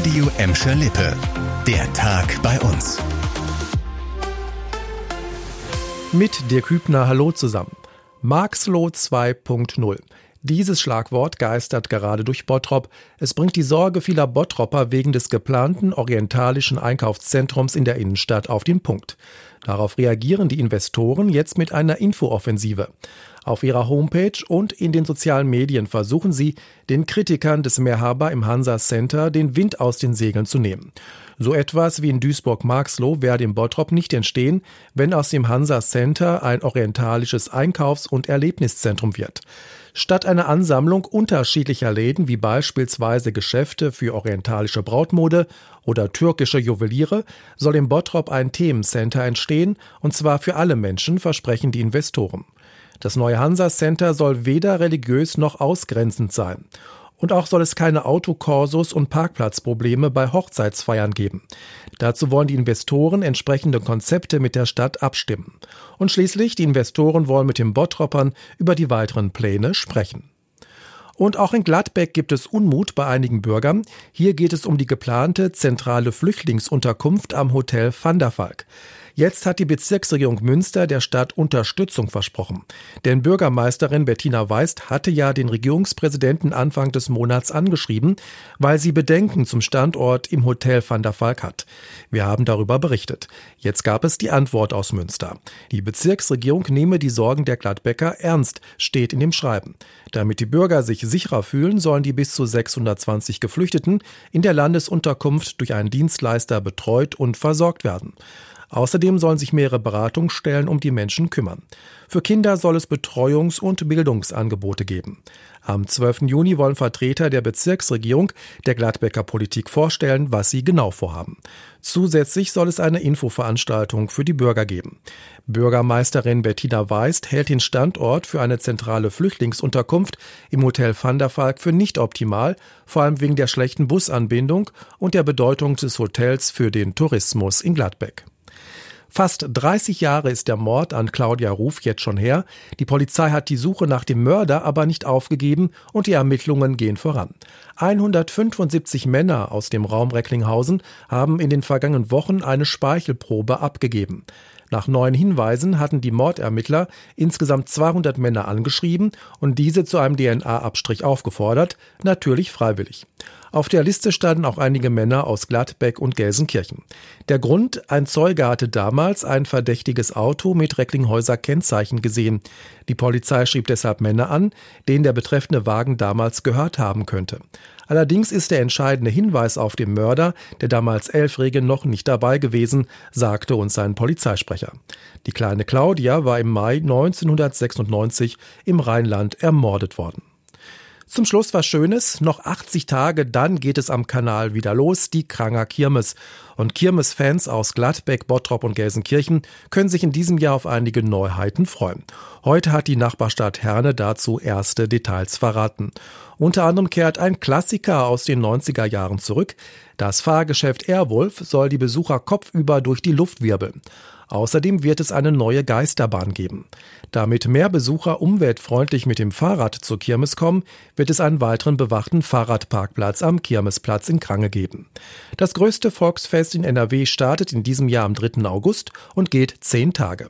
Radio Emscher Lippe. Der Tag bei uns. Mit Dirk Hübner, hallo zusammen. Marxloh 2.0. Dieses Schlagwort geistert gerade durch Bottrop. Es bringt die Sorge vieler Bottropper wegen des geplanten orientalischen Einkaufszentrums in der Innenstadt auf den Punkt. Darauf reagieren die Investoren jetzt mit einer Infooffensive. Auf ihrer Homepage und in den sozialen Medien versuchen sie, den Kritikern des Mehrhaber im Hansa Center den Wind aus den Segeln zu nehmen. So etwas wie in Duisburg-Marxloh werde im Bottrop nicht entstehen, wenn aus dem Hansa Center ein orientalisches Einkaufs- und Erlebniszentrum wird. Statt einer Ansammlung unterschiedlicher Läden wie beispielsweise Geschäfte für orientalische Brautmode oder türkische Juweliere soll im Bottrop ein Themencenter entstehen, und zwar für alle Menschen, versprechen die Investoren. Das neue Hansa Center soll weder religiös noch ausgrenzend sein. Und auch soll es keine Autokorsos und Parkplatzprobleme bei Hochzeitsfeiern geben. Dazu wollen die Investoren entsprechende Konzepte mit der Stadt abstimmen. Und schließlich, die Investoren wollen mit den Bottroppern über die weiteren Pläne sprechen. Und auch in Gladbeck gibt es Unmut bei einigen Bürgern. Hier geht es um die geplante zentrale Flüchtlingsunterkunft am Hotel Van der Valk. Jetzt hat die Bezirksregierung Münster der Stadt Unterstützung versprochen. Denn Bürgermeisterin Bettina Weist hatte ja den Regierungspräsidenten Anfang des Monats angeschrieben, weil sie Bedenken zum Standort im Hotel Van der Valk hat. Wir haben darüber berichtet. Jetzt gab es die Antwort aus Münster. Die Bezirksregierung nehme die Sorgen der Gladbecker ernst, steht in dem Schreiben. Damit die Bürger sich sicherer fühlen, sollen die bis zu 620 Geflüchteten in der Landesunterkunft durch einen Dienstleister betreut und versorgt werden. Außerdem sollen sich mehrere Beratungsstellen um die Menschen kümmern. Für Kinder soll es Betreuungs- und Bildungsangebote geben. Am 12. Juni wollen Vertreter der Bezirksregierung der Gladbecker Politik vorstellen, was sie genau vorhaben. Zusätzlich soll es eine Infoveranstaltung für die Bürger geben. Bürgermeisterin Bettina Weist hält den Standort für eine zentrale Flüchtlingsunterkunft im Hotel Van der Valk für nicht optimal, vor allem wegen der schlechten Busanbindung und der Bedeutung des Hotels für den Tourismus in Gladbeck. Fast 30 Jahre ist der Mord an Claudia Ruf jetzt schon her. Die Polizei hat die Suche nach dem Mörder aber nicht aufgegeben und die Ermittlungen gehen voran. 175 Männer aus dem Raum Recklinghausen haben in den vergangenen Wochen eine Speichelprobe abgegeben. Nach neuen Hinweisen hatten die Mordermittler insgesamt 200 Männer angeschrieben und diese zu einem DNA-Abstrich aufgefordert, natürlich freiwillig. Auf der Liste standen auch einige Männer aus Gladbeck und Gelsenkirchen. Der Grund, ein Zeuge hatte damals ein verdächtiges Auto mit Recklinghäuser Kennzeichen gesehen. Die Polizei schrieb deshalb Männer an, denen der betreffende Wagen damals gehört haben könnte. Allerdings ist der entscheidende Hinweis auf den Mörder, der damals elfjährige, noch nicht dabei gewesen, sagte uns sein Polizeisprecher. Die kleine Claudia war im Mai 1996 im Rheinland ermordet worden. Zum Schluss was Schönes. Noch 80 Tage, dann geht es am Kanal wieder los, die Kranger Kirmes. Und Kirmes-Fans aus Gladbeck, Bottrop und Gelsenkirchen können sich in diesem Jahr auf einige Neuheiten freuen. Heute hat die Nachbarstadt Herne dazu erste Details verraten. Unter anderem kehrt ein Klassiker aus den 90er Jahren zurück. Das Fahrgeschäft Airwolf soll die Besucher kopfüber durch die Luft wirbeln. Außerdem wird es eine neue Geisterbahn geben. Damit mehr Besucher umweltfreundlich mit dem Fahrrad zur Kirmes kommen, wird es einen weiteren bewachten Fahrradparkplatz am Kirmesplatz in Krange geben. Das größte Volksfest in NRW startet in diesem Jahr am 3. August und geht zehn Tage.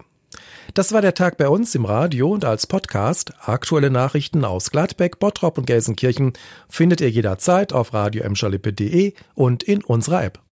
Das war der Tag bei uns im Radio und als Podcast. Aktuelle Nachrichten aus Gladbeck, Bottrop und Gelsenkirchen findet ihr jederzeit auf radio und in unserer App.